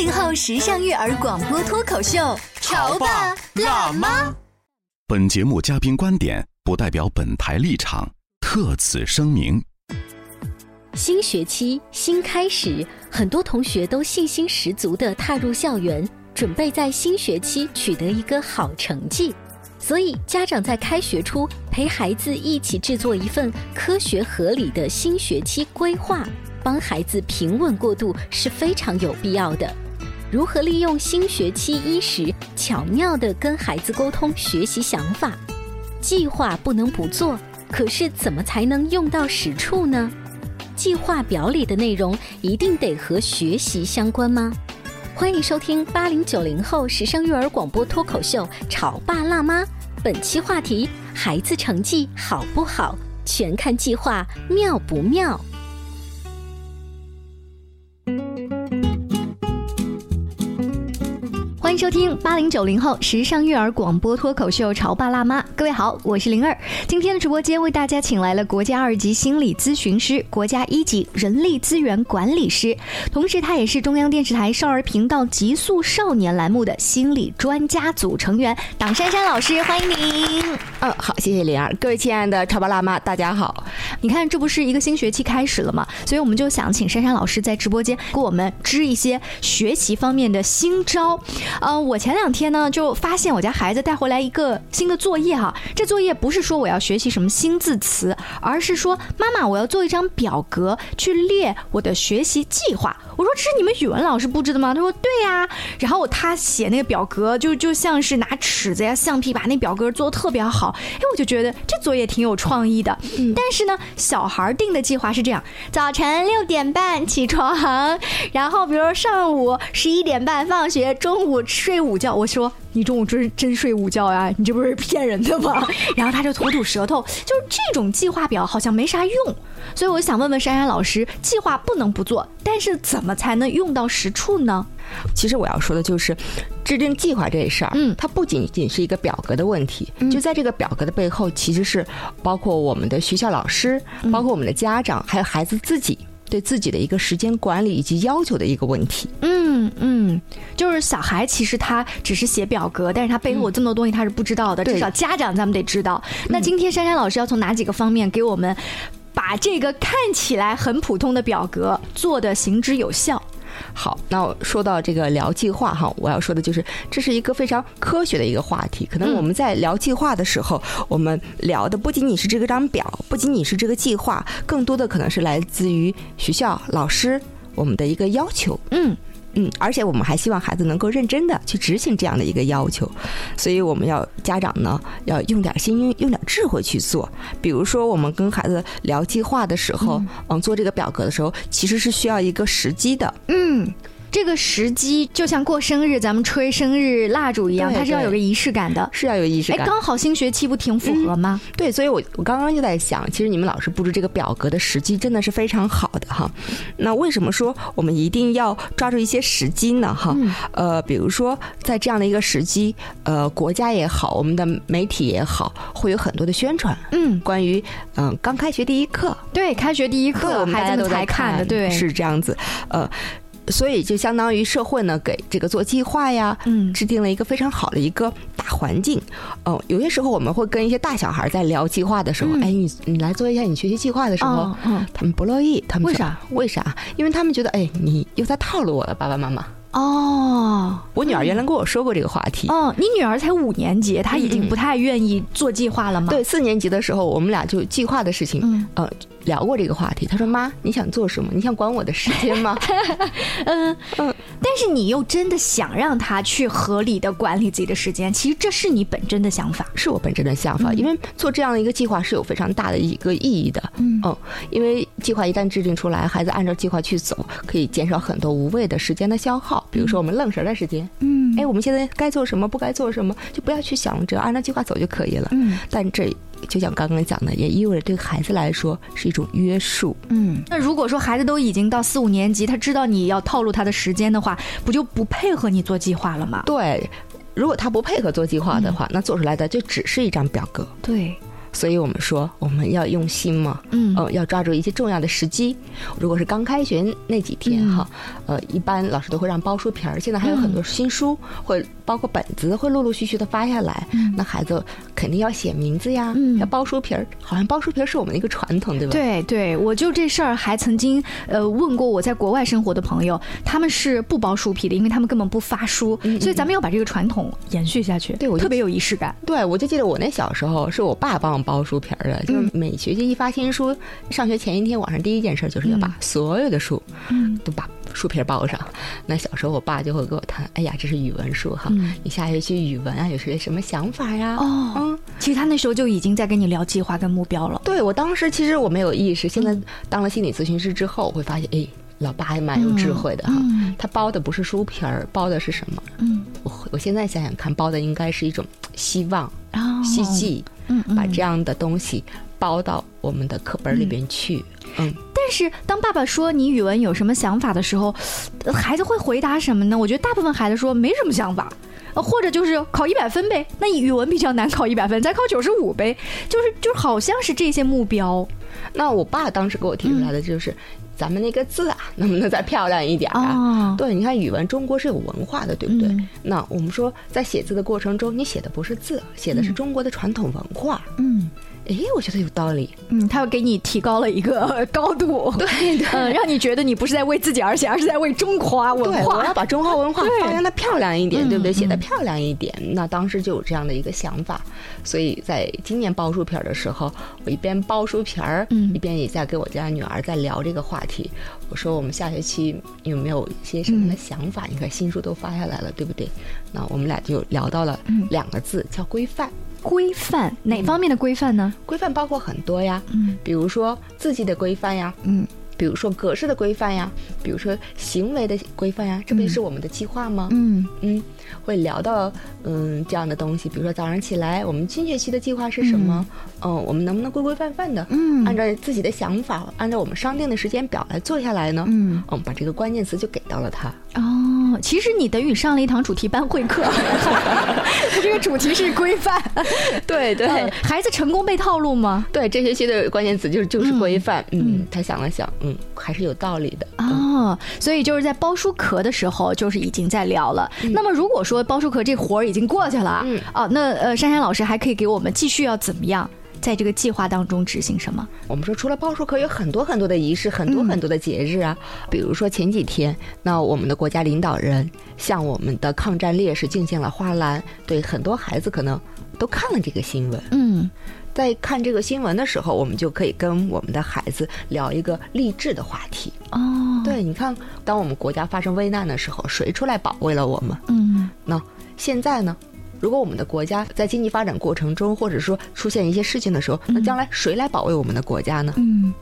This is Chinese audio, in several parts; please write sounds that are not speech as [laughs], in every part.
八零后时尚育儿广播脱口秀，潮爸辣妈。本节目嘉宾观点不代表本台立场，特此声明。新学期新开始，很多同学都信心十足地踏入校园，准备在新学期取得一个好成绩。所以，家长在开学初陪孩子一起制作一份科学合理的新学期规划，帮孩子平稳过渡是非常有必要的。如何利用新学期伊始，巧妙地跟孩子沟通学习想法？计划不能不做，可是怎么才能用到实处呢？计划表里的内容一定得和学习相关吗？欢迎收听八零九零后时尚育儿广播脱口秀《潮爸辣妈》，本期话题：孩子成绩好不好，全看计划妙不妙。欢迎收听八零九零后时尚育儿广播脱口秀《潮爸辣妈》，各位好，我是灵儿。今天的直播间为大家请来了国家二级心理咨询师、国家一级人力资源管理师，同时他也是中央电视台少儿频道《极速少年》栏目的心理专家组成员，党珊珊老师，欢迎您。嗯，好，谢谢灵儿。各位亲爱的潮爸辣妈，大家好。你看，这不是一个新学期开始了嘛？所以我们就想请珊珊老师在直播间给我们支一些学习方面的新招。嗯，我前两天呢就发现我家孩子带回来一个新的作业哈，这作业不是说我要学习什么新字词，而是说妈妈我要做一张表格去列我的学习计划。我说这是你们语文老师布置的吗？他说对呀。然后他写那个表格就就像是拿尺子呀、橡皮把那表格做的特别好，哎，我就觉得这作业挺有创意的。但是呢，小孩定的计划是这样：早晨六点半起床，然后比如说上午十一点半放学，中午睡午觉。我说你中午真真睡午觉呀？你这不是骗人的吗？[laughs] 然后他就吐吐舌头，就是这种计划表好像没啥用。所以我想问问珊珊老师，计划不能不做，但是怎么才能用到实处呢？其实我要说的就是，制定计划这事儿，嗯它不仅仅是一个表格的问题，就在这个表格的背后，其实是包括我们的学校老师，包括我们的家长，还有孩子自己对自己的一个时间管理以及要求的一个问题。嗯嗯，就是小孩其实他只是写表格，但是他背后有这么多东西他是不知道的，对至少家长咱们得知道。那今天珊珊老师要从哪几个方面给我们把这个看起来很普通的表格做的行之有效？好，那我说到这个聊计划哈，我要说的就是这是一个非常科学的一个话题。可能我们在聊计划的时候，我们聊的不仅仅是这个张表，不仅仅是这个计划，更多的可能是来自于学校老师我们的一个要求。嗯。嗯，而且我们还希望孩子能够认真的去执行这样的一个要求，所以我们要家长呢要用点心，用用点智慧去做。比如说，我们跟孩子聊计划的时候，嗯，做这个表格的时候，其实是需要一个时机的。嗯，这个时机就像过生日，咱们吹生日蜡烛一样，对它是要有个仪式感的。是要有仪式哎，感。刚好新学期不挺符合吗？对，所以我我刚刚就在想，其实你们老师布置这个表格的时机真的是非常好的哈。那为什么说我们一定要抓住一些时机呢？哈，呃，比如说在这样的一个时机，呃，国家也好，我们的媒体也好，会有很多的宣传，嗯，关于嗯、刚开学第一课，对，开学第一，课我们大家都在孩子们才看的，对，是这样子，呃。所以就相当于社会呢，给这个做计划呀，嗯制定了一个非常好的一个大环境。哦、有些时候我们会跟一些大小孩在聊计划的时候，嗯哎，你你来做一下你学习计划的时候，哦嗯他们不乐意，他们为啥？为啥？因为他们觉得，哎，你又在套路我了，爸爸妈妈。哦我女儿原来跟我说过这个话题。哦，你女儿才五年级，她已经不太愿意做计划了吗？对，四年级的时候，我们俩就计划的事情，嗯呃，聊过这个话题。他说：“妈，你想做什么？你想管我的时间吗 [laughs] 嗯嗯，但是你又真的想让他去合理的管理自己的时间，其实这是你本真的想法。？”是我本真的想法，因为做这样的一个计划是有非常大的一个意义的。嗯因为计划一旦制定出来，孩子按照计划去走，可以减少很多无谓的时间的消耗。比如说我们愣神儿的时间，嗯哎，我们现在该做什么，不该做什么，就不要去想，只要按照计划走就可以了。嗯但这就像刚刚讲的，也意味着对孩子来说是一种约束。嗯。那如果说孩子都已经到四五年级，他知道你要套路他的时间的话，不就不配合你做计划了吗？对，如果他不配合做计划的话，那做出来的就只是一张表格。对，所以我们说我们要用心嘛，嗯呃，要抓住一些重要的时机。如果是刚开学那几天嗯哈，呃，一般老师都会让包书皮儿，现在还有很多新书，会包括本子，会陆陆续续的发下来。那孩子肯定要写名字呀，嗯要包书皮儿，好像包书皮儿是我们的一个传统，对吧？对对，我就这事儿还曾经呃问过我在国外生活的朋友，他们是不包书皮的，因为他们根本不发书，所以咱们要把这个传统延续下去，对我特别有仪式感。对，我就记得我那小时候是我爸帮我包书皮儿的，就是每学期一发新书，上学前一天晚上第一件事就是要把所有的书，嗯都把书皮儿包上。那小时候我爸就会跟我谈，哎呀，这是语文书哈，嗯你下学期语文啊有些什么想法呀？哦嗯，其实他那时候就已经在跟你聊计划跟目标了。对我当时其实我没有意识，现在当了心理咨询师之后，我会发现，哎，老爸还蛮有智慧的哈。嗯他包的不是书皮儿，包的是什么？嗯，我我现在想想看，包的应该是一种希望、哦希冀，嗯嗯把这样的东西包到我们的课本里边去。嗯，但是当爸爸说你语文有什么想法的时候，呃孩子会回答什么呢？我觉得大部分孩子说没什么想法。呃或者就是考一百分呗，那语文比较难考一百分，再考九十五呗，就是就是好像是这些目标那我爸当时给我提出来的就是，咱们那个字啊，能不能再漂亮一点啊？哦对，你看语文，中国是有文化的，对不对？嗯那我们说，在写字的过程中，你写的不是字，写的是中国的传统文化。嗯哎、我觉得有道理。嗯，他给你提高了一个 [laughs] 高度，对对，嗯，让你觉得你不是在为自己而写，而是在为中华文对，我要。把中华文化发扬的漂亮一点，对不对？嗯写的漂亮一点。那当时就有这样的一个想法，所以在今年包书皮儿的时候，我一边包书皮儿，嗯一边也在跟我家女儿在聊这个话题。我说我们下学期有没有一些什么的想法？你看新书都发下来了，对不对？那我们俩就聊到了嗯两个字，叫规范。规范哪方面的规范呢？规范包括很多呀，嗯比如说字迹的规范呀，嗯比如说格式的规范呀，比如说行为的规范呀，这不就是我们的计划吗？嗯嗯，会聊到嗯这样的东西，比如说早上起来，我们新学期的计划是什么？嗯，我们能不能规规范范的，嗯按照自己的想法，按照我们商定的时间表来做下来呢？嗯我们，把这个关键词就给到了他。哦，其实你等于上了一堂主题班会课，他 [laughs] 这个主题是规范。对对呃孩子成功被套路吗？对，这学期的关键词就是就是规范。嗯嗯，他想了想，嗯，还是有道理的。哦，所以就是在包书壳的时候，就是已经在聊了。那么如果说包书壳这活儿已经过去了，嗯哦，那呃，珊珊老师还可以给我们继续要怎么样，在这个计划当中执行什么？我们说，除了包书壳，有很多很多的仪式，很多很多的节日啊。比如说前几天，那我们的国家领导人向我们的抗战烈士敬献了花篮，对很多孩子可能都看了这个新闻。嗯在看这个新闻的时候，我们就可以跟我们的孩子聊一个励志的话题。哦，对，你看，当我们国家发生危难的时候，谁出来保卫了我们？嗯那现在呢？如果我们的国家在经济发展过程中，或者说出现一些事情的时候，那将来谁来保卫我们的国家呢？嗯。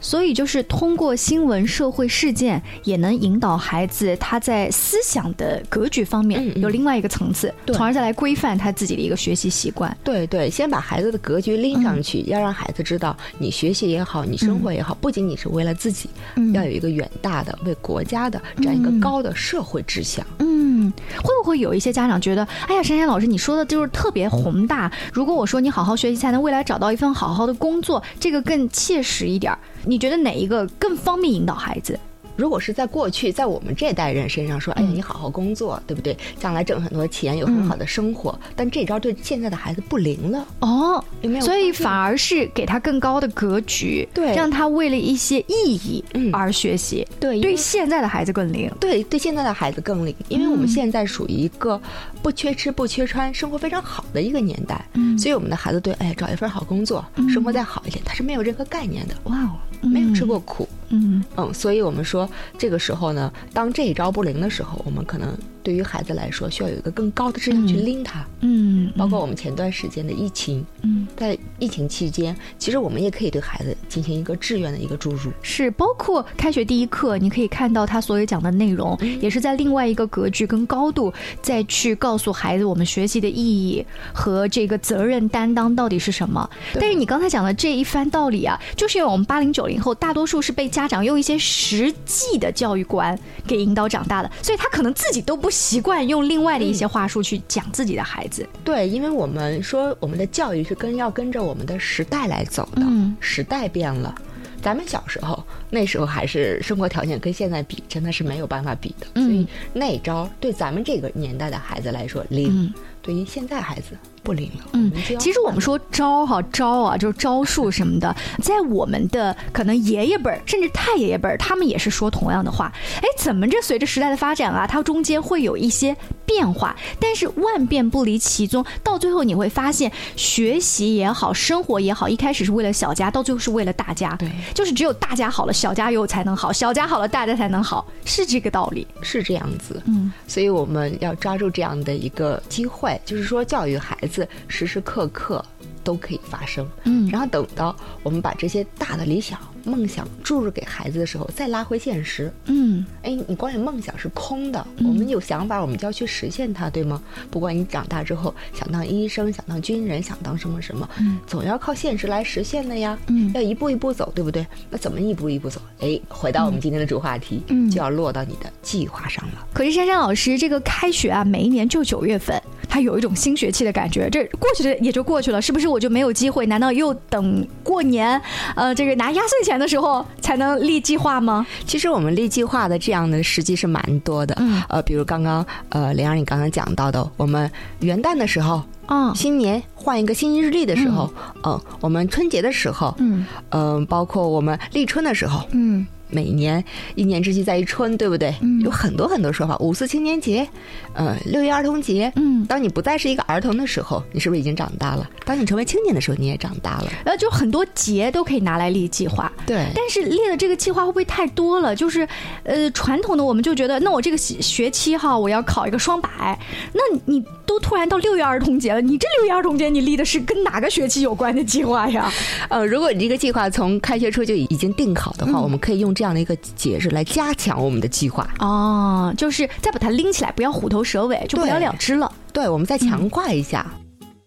所以就是通过新闻、社会事件，也能引导孩子他在思想的格局方面有另外一个层次，对从而再来规范他自己的一个学习习惯。对对，先把孩子的格局拎上去，要让孩子知道，你学习也好，你生活也好，不仅仅是为了自己，嗯要有一个远大的为国家的这样一个高的社会志向。嗯，会不会有一些家长觉得，哎呀，珊珊老师，你说的就是特别宏大。如果我说你好好学习，才能未来找到一份好好的工作，这个更切实一点儿。你觉得哪一个更方便引导孩子？如果是在过去，在我们这代人身上说，哎呀，你好好工作，对不对？将来挣很多钱，有很好的生活。但这招对现在的孩子不灵了哦，有没有？所以反而是给他更高的格局，对，让他为了一些意义而学习。对，对现在的孩子更灵。对，对现在的孩子更灵，因为我们现在属于一个不缺吃不缺穿，生活非常好的一个年代。嗯，所以我们的孩子对，哎，找一份好工作，生活再好一点，他是没有任何概念的。哇哦，没有吃过苦。嗯嗯，所以我们说，这个时候呢，当这一招不灵的时候，我们可能。对于孩子来说，需要有一个更高的质量去拎他。嗯，包括我们前段时间的疫情。嗯，在疫情期间，其实我们也可以对孩子进行一个志愿的一个注入。是，包括开学第一课，你可以看到他所有讲的内容，也是在另外一个格局跟高度再去告诉孩子我们学习的意义和这个责任担当到底是什么。但是你刚才讲的这一番道理啊，就是因为我们八零九零后大多数是被家长用一些实际的教育观给引导长大的，所以他可能自己都不。习惯用另外的一些话术去讲自己的孩子，对，因为我们说我们的教育是跟要跟着我们的时代来走的，时代变了，咱们小时候那时候还是生活条件跟现在比，真的是没有办法比的，所以那招对咱们这个年代的孩子来说灵，对于现在孩子。不灵了。嗯，其实我们说招哈招啊，就是招数什么的，在我们的可能爷爷辈儿，甚至太爷爷辈儿，他们也是说同样的话。哎，怎么着随着时代的发展啊，它中间会有一些变化？但是万变不离其宗，到最后你会发现，学习也好，生活也好，一开始是为了小家，到最后是为了大家。对，就是只有大家好了，小家有才能好；小家好了，大家才能好，是这个道理，是这样子。嗯，所以我们要抓住这样的一个机会，就是说教育孩子。时时刻刻都可以发生，嗯，然后等到我们把这些大的理想。梦想注入给孩子的时候，再拉回现实。嗯，哎，你光有梦想是空的。我们有想法，我们就要去实现它，对吗？不管你长大之后想当医生、想当军人、想当什么什么，嗯，总要靠现实来实现的呀。嗯，要一步一步走，对不对？那怎么一步一步走？哎，回到我们今天的主话题，嗯，就要落到你的计划上了。可是珊珊老师，这个开学啊，每一年就九月份，它有一种新学期的感觉。这过去的也就过去了，是不是我就没有机会？难道又等过年？呃，这个拿压岁钱？的时候才能立计划吗？其实我们立计划的这样的时机是蛮多的。嗯，呃，比如刚刚呃莲儿你刚刚讲到的，我们元旦的时候，嗯，新年换一个新日历的时候，嗯，我们春节的时候，嗯，嗯，包括我们立春的时候，嗯。每年一年之计在于春，对不对？有很多很多说法。五四青年节，呃，六一儿童节。嗯，当你不再是一个儿童的时候，你是不是已经长大了？当你成为青年的时候，你也长大了。呃，就很多节都可以拿来立计划。对。但是列的这个计划会不会太多了？就是，呃，传统的我们就觉得，那我这个学期哈，我要考一个双百，那你都突然到六一儿童节了，你这六一儿童节你立的是跟哪个学期有关的计划呀？呃，如果你这个计划从开学初就已经定好的话，我们可以用。这样的一个节日来加强我们的计划哦，就是再把它拎起来，不要虎头蛇尾，就不了了之了。对，我们再强化一下。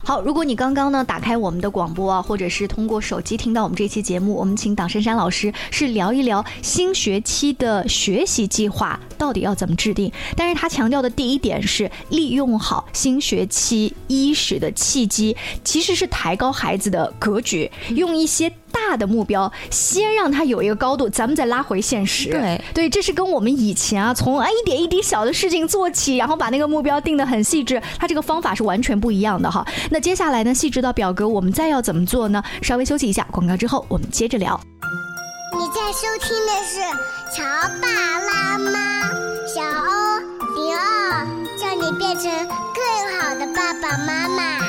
好，如果你刚刚呢打开我们的广播啊，或者是通过手机听到我们这期节目，我们请党珊珊老师是聊一聊新学期的学习计划到底要怎么制定。但是他强调的第一点是利用好新学期伊始的契机，其实是抬高孩子的格局，用一些。大的目标，先让它有一个高度，咱们再拉回现实。对对，这是跟我们以前啊，从啊一点一滴小的事情做起，然后把那个目标定得很细致，它这个方法是完全不一样的哈。那接下来呢，细致到表格，我们再要怎么做呢？稍微休息一下，广告之后我们接着聊。你在收听的是《乔爸拉妈》，小欧零二，叫你变成更好的爸爸妈妈。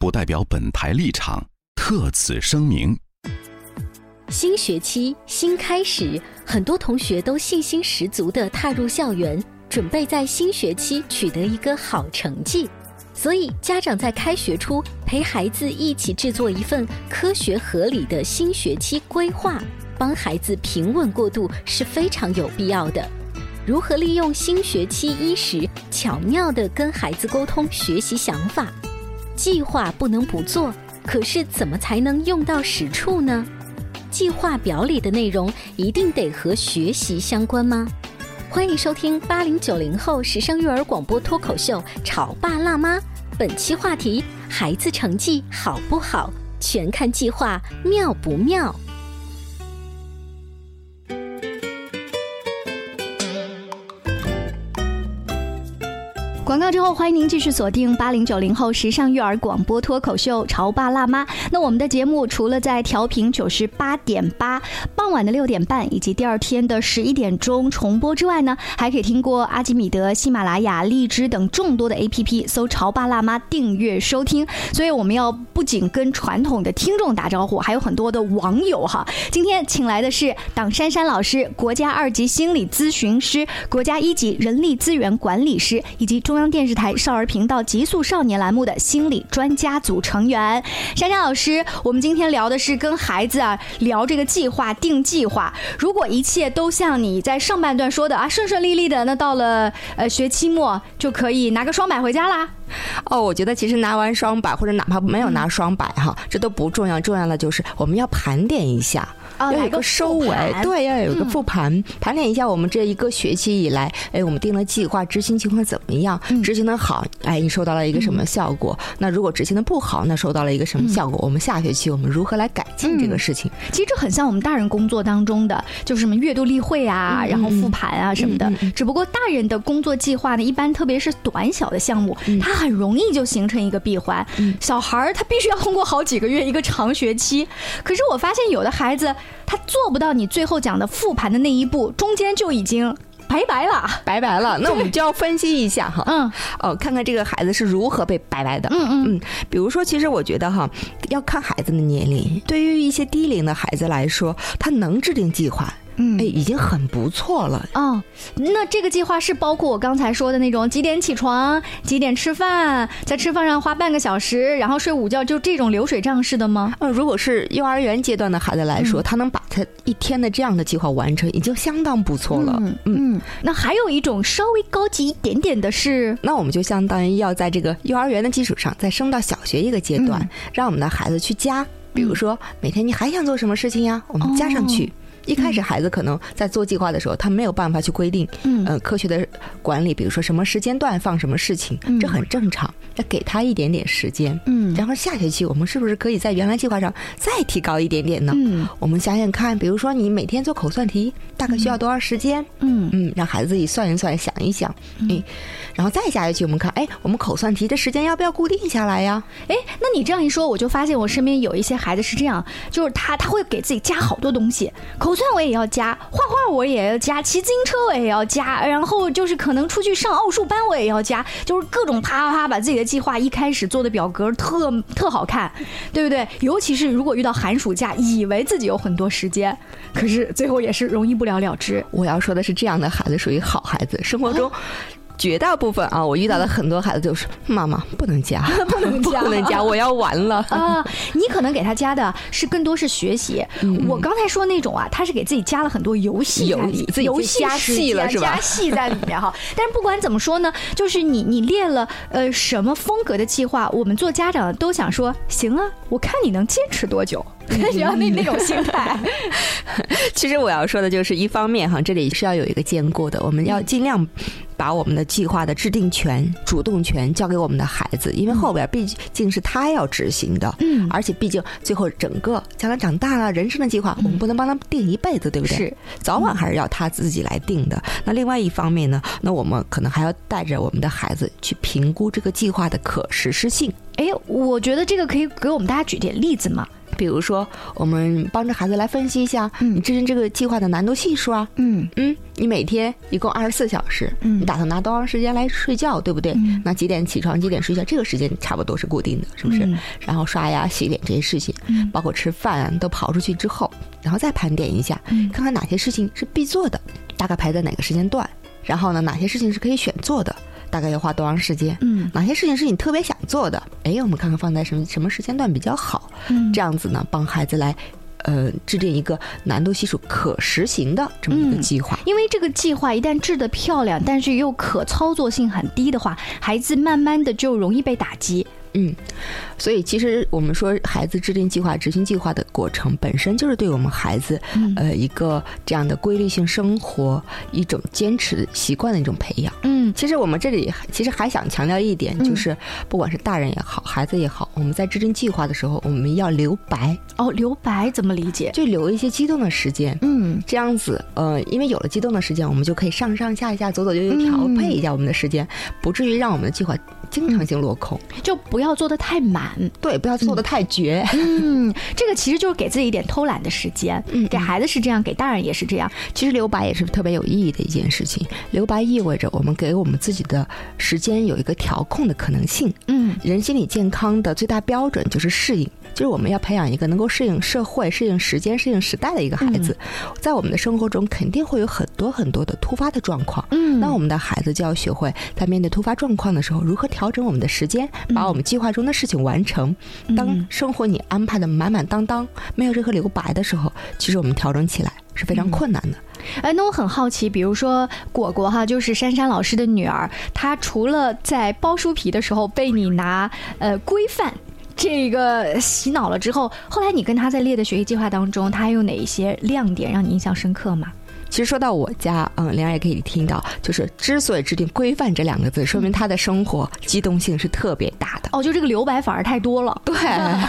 不代表本台立场。特此声明。新学期新开始，很多同学都信心十足地踏入校园，准备在新学期取得一个好成绩。所以，家长在开学初陪孩子一起制作一份科学合理的新学期规划，帮孩子平稳过渡是非常有必要的。如何利用新学期伊始，巧妙地跟孩子沟通学习想法？计划不能不做，可是怎么才能用到实处呢？计划表里的内容一定得和学习相关吗？欢迎收听八零九零后时尚育儿广播脱口秀《潮爸辣妈》，本期话题：孩子成绩好不好，全看计划妙不妙。广告之后，欢迎您继续锁定八零九零后时尚育儿广播脱口秀《潮爸辣妈》。那我们的节目除了在调频九十八点八傍晚的六点半以及第二天的十一点钟重播之外呢，还可以听过阿基米德、喜马拉雅、荔枝等众多的 APP，搜“潮爸辣妈”订阅收听。所以我们要不仅跟传统的听众打招呼，还有很多的网友哈。今天请来的是党珊珊老师，国家二级心理咨询师，国家一级人力资源管理师，以及中央。电视台少儿频道《极速少年》栏目的心理专家组成员珊珊老师，我们今天聊的是跟孩子啊聊这个计划定计划。如果一切都像你在上半段说的啊顺顺利利的，那到了呃学期末就可以拿个双百回家啦。哦，我觉得其实拿完双百或者哪怕没有拿双百哈，这都不重要，重要的就是我们要盘点一下。要有一个收尾，对，要有一个复盘，盘点一下我们这一个学期以来，哎，我们定了计划，执行情况怎么样？执行的好，哎，你收到了一个什么效果？那如果执行的不好，那收到了一个什么效果？我们下学期我们如何来改进这个事情？其实这很像我们大人工作当中的，就是什么月度例会啊，然后复盘啊什么的。只不过大人的工作计划呢，一般特别是短小的项目，它很容易就形成一个闭环。小孩儿他必须要通过好几个月一个长学期，可是我发现有的孩子。他做不到你最后讲的复盘的那一步，中间就已经拜拜了，拜拜了。[laughs] 那我们就要分析一下哈，嗯，哦，看看这个孩子是如何被拜拜的。嗯嗯嗯，比如说，其实我觉得哈，要看孩子的年龄。对于一些低龄的孩子来说，他能制定计划。嗯，哎，已经很不错了。哦，那这个计划是包括我刚才说的那种几点起床、几点吃饭，在吃饭上花半个小时，然后睡午觉，就这种流水账式的吗？呃，如果是幼儿园阶段的孩子来说，他能把他一天的这样的计划完成，已经相当不错了。嗯，那还有一种稍微高级一点点的是，那我们就相当于要在这个幼儿园的基础上再升到小学一个阶段，让我们的孩子去加，比如说每天你还想做什么事情呀？我们加上去。一开始孩子可能在做计划的时候，他没有办法去规定，嗯，科学的管理，比如说什么时间段放什么事情，这很正常。要给他一点点时间，嗯，然后下学期我们是不是可以在原来计划上再提高一点点呢？嗯，我们想想看，比如说你每天做口算题，大概需要多少时间？嗯嗯，让孩子自己算一算，想一想，嗯，然后再下一句我们看，哎，我们口算题的时间要不要固定下来呀？哎，那你这样一说，我就发现我身边有一些孩子是这样，就是他他会给自己加好多东西，口。算我也要加，画画我也要加，骑自行车我也要加，然后就是可能出去上奥数班我也要加，就是各种啪啪啪把自己的计划一开始做的表格特特好看，对不对？尤其是如果遇到寒暑假，以为自己有很多时间，可是最后也是容易不了了之。我要说的是，这样的孩子属于好孩子，生活中。绝大部分啊，我遇到的很多孩子就是妈妈不能加，不能加，[laughs] 不能加，我要完了啊！你可能给他加的是更多是学习，我刚才说那种啊，他是给自己加了很多游戏，游戏加戏了是吧？加戏在里面哈。[laughs] 但是不管怎么说呢，就是你你列了呃什么风格的计划，我们做家长都想说行啊，我看你能坚持多久。[laughs] 你要那那种心态。[laughs] 其实我要说的就是，一方面哈，这里是要有一个兼顾的，我们要尽量把我们的计划的制定权、主动权交给我们的孩子，因为后边毕竟是他要执行的。嗯，而且毕竟最后整个将来长大了，人生的计划我们不能帮他定一辈子，对不对？是，早晚还是要他自己来定的。那另外一方面呢，那我们可能还要带着我们的孩子去评估这个计划的可实施性。哎，我觉得这个可以给我们大家举点例子嘛。比如说，我们帮着孩子来分析一下，你制定这个计划的难度系数啊。嗯嗯，你每天一共二十四小时，嗯你打算拿多长时间来睡觉，对不对？那几点起床，几点睡觉，这个时间差不多是固定的，是不是？嗯然后刷牙、洗脸这些事情，嗯包括吃饭啊都跑出去之后，然后再盘点一下，嗯看看哪些事情是必做的，大概排在哪个时间段，然后呢，哪些事情是可以选做的，大概要花多长时间，嗯。哪些事情是你特别想做的，哎，我们看看放在什么什么时间段比较好，嗯。这样子呢，帮孩子来。呃，制定一个难度系数可实行的这么一个嗯。计划，因为这个计划一旦制得漂亮，但是又可操作性很低的话，孩子慢慢的就容易被打击。嗯，所以其实我们说，孩子制定计划、执行计划的过程本身就是对我们孩子，嗯呃，一个这样的规律性生活、一种坚持习惯的一种培养。嗯其实我们这里其实还想强调一点，就是不管是大人也好，孩子也好，我们在制定计划的时候，我们要留白，哦，留白怎么理解？就留一些激动的时间。嗯这样子，呃，因为有了激动的时间，我们就可以上上下下、走走悠悠调配一下我们的时间，不至于让我们的计划经常性落空。就不要做的太满。对，不要做的太绝。[laughs] 嗯，这个其实就是给自己一点偷懒的时间。嗯给孩子是这样，给大人也是这样。其实留白也是特别有意义的一件事情。留白意味着我们给我们自己的时间有一个调控的可能性。嗯人心理健康的最大标准就是适应，就是我们要培养一个能够适应社会、适应时间、适应时代的一个孩子。在我们的生活中，肯定会有很多很多的突发的状况。嗯那我们的孩子就要学会在面对突发状况的时候，如何调整我们的时间，把我们计划中的事情完成。当生活你安排的满满当当，没有任何留白的时候，其实我们调整起来是非常困难的。哎，那我很好奇，比如说果果哈，就是珊珊老师的女儿，她除了在包书皮的时候被你拿呃规范。这个洗脑了之后，后来你跟他在列的学习计划当中，他还有哪一些亮点让你印象深刻吗？其实说到我家，嗯，玲儿也可以听到，就是之所以制定“规范”这两个字，说明他的生活机动性是特别大的。哦，就这个留白反而太多了。对，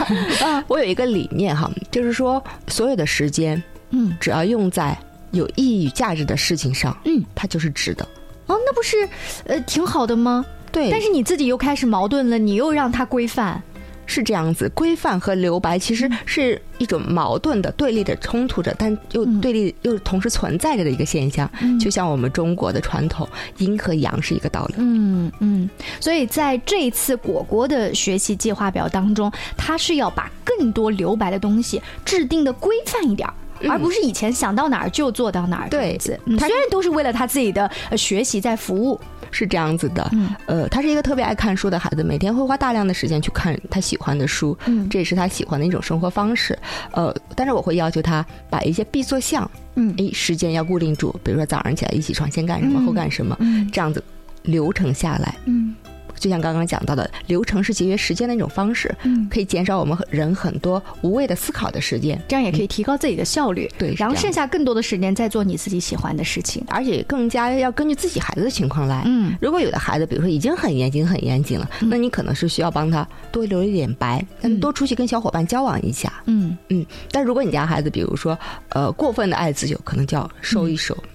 [laughs] 我有一个理念哈，就是说所有的时间，嗯，只要用在有意义与价值的事情上，嗯，它就是值的。哦，那不是呃挺好的吗？对，但是你自己又开始矛盾了，你又让他规范。是这样子，规范和留白其实是一种矛盾的、对立的、冲突着，但又对立又同时存在着的一个现象。嗯就像我们中国的传统，阴和阳是一个道理。嗯嗯，所以在这一次果果的学习计划表当中，他是要把更多留白的东西制定的规范一点儿。而不是以前想到哪儿就做到哪儿，对子。嗯虽然都是为了他自己的呃学习在服务，是这样子的。嗯呃，他是一个特别爱看书的孩子，每天会花大量的时间去看他喜欢的书，嗯这也是他喜欢的一种生活方式。呃，但是我会要求他把一些必做项，嗯，诶，时间要固定住，比如说早上起来一起床先干什么，嗯后干什么，嗯这样子流程下来，嗯。就像刚刚讲到的，流程是节约时间的一种方式，嗯可以减少我们人很多无谓的思考的时间，这样也可以提高自己的效率。对，然后剩下更多的时间再做你自己喜欢的事情。而且更加要根据自己孩子的情况来。嗯，如果有的孩子，比如说已经很严谨、很严谨了，那你可能是需要帮他多留一点白，但多出去跟小伙伴交往一下。嗯嗯，但如果你家孩子，比如说呃过分的爱自由，可能就要收一收。嗯，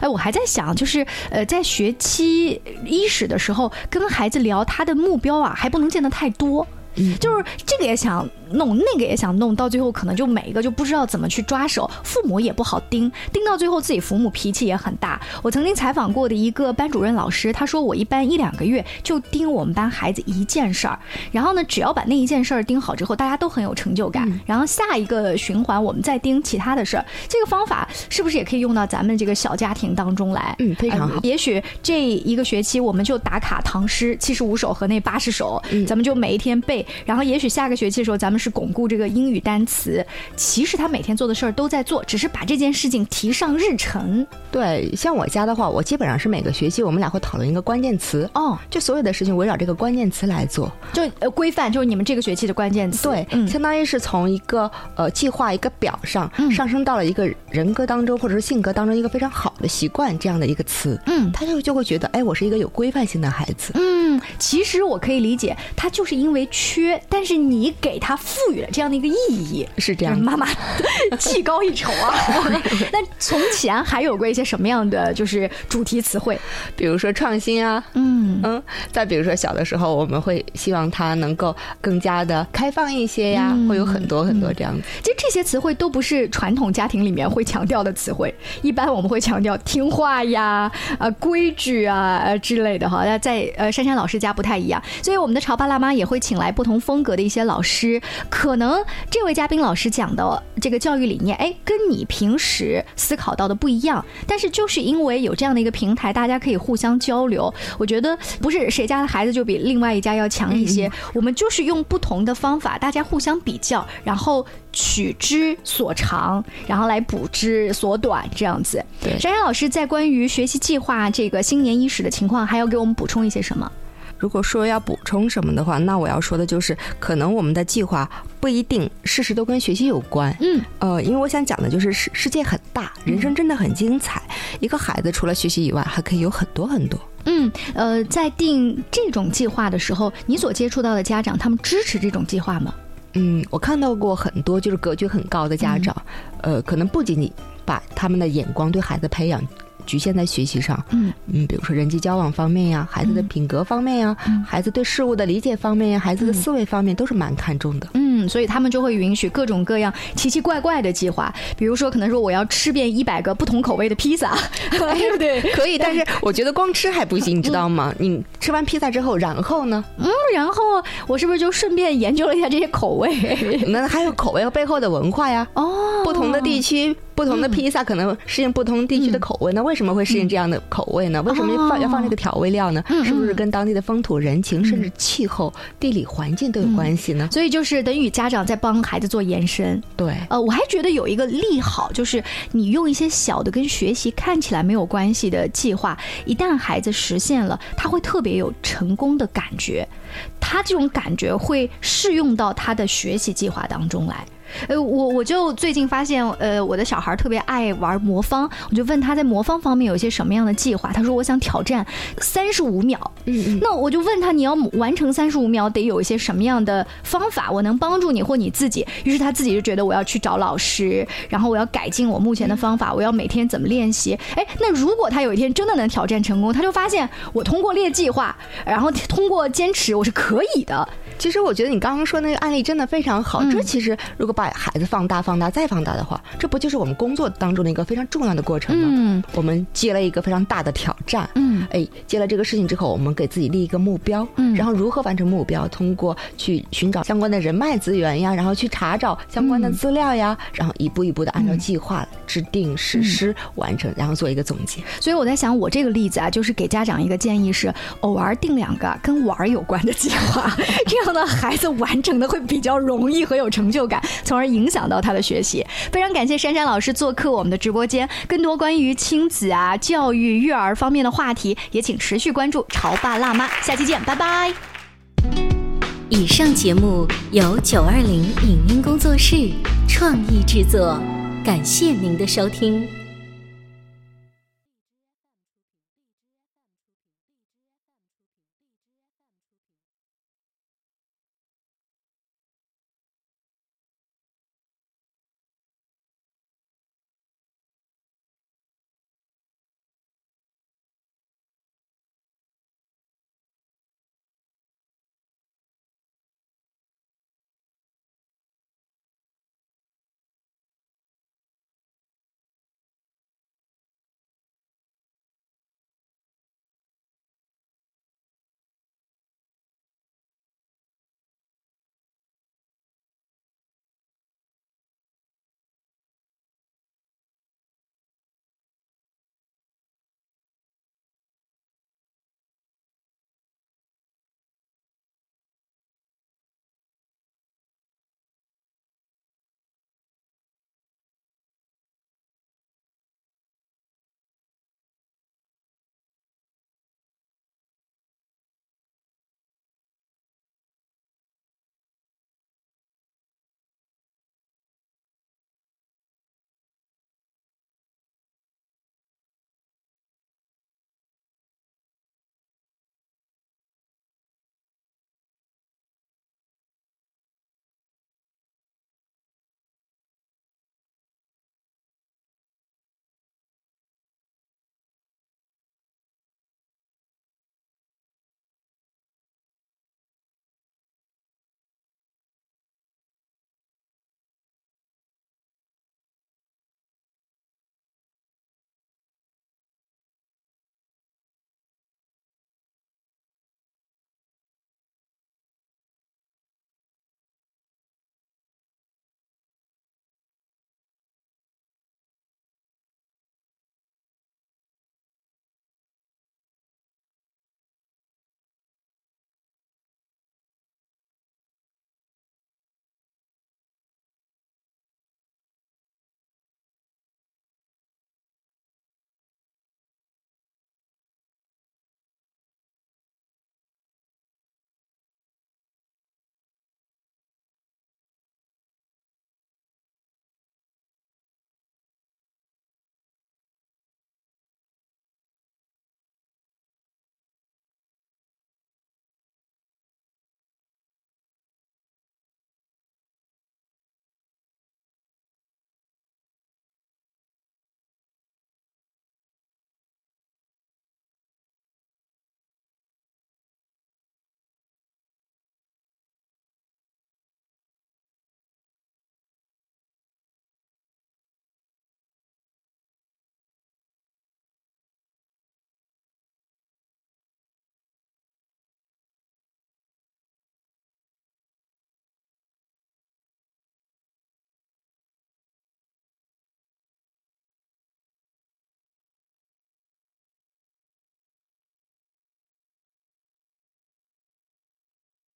哎，我还在想，就是呃，在学期伊始的时候，跟孩子聊他的目标啊，还不能见得太多。嗯，就是这个也想弄，那个也想弄，到最后可能就每一个就不知道怎么去抓手，父母也不好盯，盯到最后自己父母脾气也很大。我曾经采访过的一个班主任老师，他说我一般一两个月就盯我们班孩子一件事儿，然后呢，只要把那一件事儿盯好之后，大家都很有成就感，然后下一个循环我们再盯其他的事儿。这个方法是不是也可以用到咱们这个小家庭当中来？嗯，非常好。呃也许这一个学期我们就打卡唐诗七十五首和那八十首，咱们就每一天背。然后也许下个学期的时候，咱们是巩固这个英语单词。其实他每天做的事儿都在做，只是把这件事情提上日程。对，像我家的话，我基本上是每个学期我们俩会讨论一个关键词，哦，就所有的事情围绕这个关键词来做，就呃规范，就是你们这个学期的关键词。对，嗯相当于是从一个呃计划一个表上、嗯上升到了一个人格当中或者是性格当中一个非常好的习惯这样的一个词，嗯他就就会觉得，哎，我是一个有规范性的孩子。嗯，其实我可以理解，他就是因为缺，但是你给他赋予了这样的一个意义，是这样妈妈 [laughs] 技高一筹啊。[laughs] 那从前还有过一些什么样的就是主题词汇？比如说创新啊，嗯嗯，再比如说小的时候，我们会希望他能够更加的开放一些呀，嗯会有很多很多这样子。其实这些词汇都不是传统家庭里面会强调的词汇，一般我们会强调听话呀、呃规矩啊、呃之类的哈。那在呃珊珊老师家不太一样，所以我们的潮爸辣妈也会请来不同风格的一些老师。可能这位嘉宾老师讲的这个教育理念，哎，跟你平时思考到的不一样，但是就是因为有这样的一个平台，大家可以互相交流。我觉得不是谁家的孩子就比另外一家要强一些，我们就是用不同的方法，大家互相比较，然后取之所长，然后来补之所短，这样子。对珊珊老师在关于学习计划这个新年伊始的情况，还要给我们补充一些什么？如果说要补充什么的话，那我要说的就是，可能我们的计划不一定事事都跟学习有关。嗯，呃，因为我想讲的就是世世界很大，人生真的很精彩。一个孩子除了学习以外，还可以有很多很多。嗯，呃，在定这种计划的时候，你所接触到的家长，他们支持这种计划吗？嗯，我看到过很多就是格局很高的家长，呃，可能不仅仅把他们的眼光对孩子培养局限在学习上，嗯。嗯，比如说人际交往方面呀，孩子的品格方面呀，孩子对事物的理解方面呀，孩子的思维方面都是蛮看重的。嗯，所以他们就会允许各种各样奇奇怪怪的计划，比如说可能说我要吃遍一百个不同口味的披萨，[laughs] 对不 [laughs] 对？可以，但是我觉得光吃还不行，你知道吗？你吃完披萨之后，然后呢？嗯，然后我是不是就顺便研究了一下这些口味？[laughs] 那还有口味背后的文化呀。哦，不同的地区。不同的披萨可能适应不同地区的口味，那为什么会适应这样的口味呢？为什么放要放这个调味料呢？是不是跟当地的风土人情，甚至气候、地理环境都有关系呢？所以就是等于家长在帮孩子做延伸。对，呃，我还觉得有一个利好，就是你用一些小的跟学习看起来没有关系的计划，一旦孩子实现了，他会特别有成功的感觉，他这种感觉会适用到他的学习计划当中来。呃，我我就最近发现，呃，我的小孩特别爱玩魔方，我就问他在魔方方面有一些什么样的计划。他说我想挑战三十五秒。嗯嗯。那我就问他，你要完成三十五秒，得有一些什么样的方法，我能帮助你或你自己？于是他自己就觉得我要去找老师，然后我要改进我目前的方法，我要每天怎么练习。哎，那如果他有一天真的能挑战成功，他就发现我通过列计划，然后通过坚持，我是可以的。其实我觉得你刚刚说那个案例真的非常好。嗯、这其实如果把孩子放大、放大再放大的话，这不就是我们工作当中的一个非常重要的过程吗？嗯，我们接了一个非常大的挑战。嗯，哎，接了这个事情之后，我们给自己立一个目标。嗯，然后如何完成目标？通过去寻找相关的人脉资源呀，然后去查找相关的资料呀，嗯、然后一步一步的按照计划制定、实施、完成，然后做一个总结。所以我在想，我这个例子啊，就是给家长一个建议是，偶尔定两个跟玩有关的计划，[laughs] 这样呢，孩子完成的会比较容易和有成就感，从而影响到他的学习。非常感谢珊珊老师做客我们的直播间，更多关于亲子啊、教育、育儿方面的话题，也请持续关注《潮爸辣妈》，下期见，拜拜。以上节目由九二零影音工作室创意制作，感谢您的收听。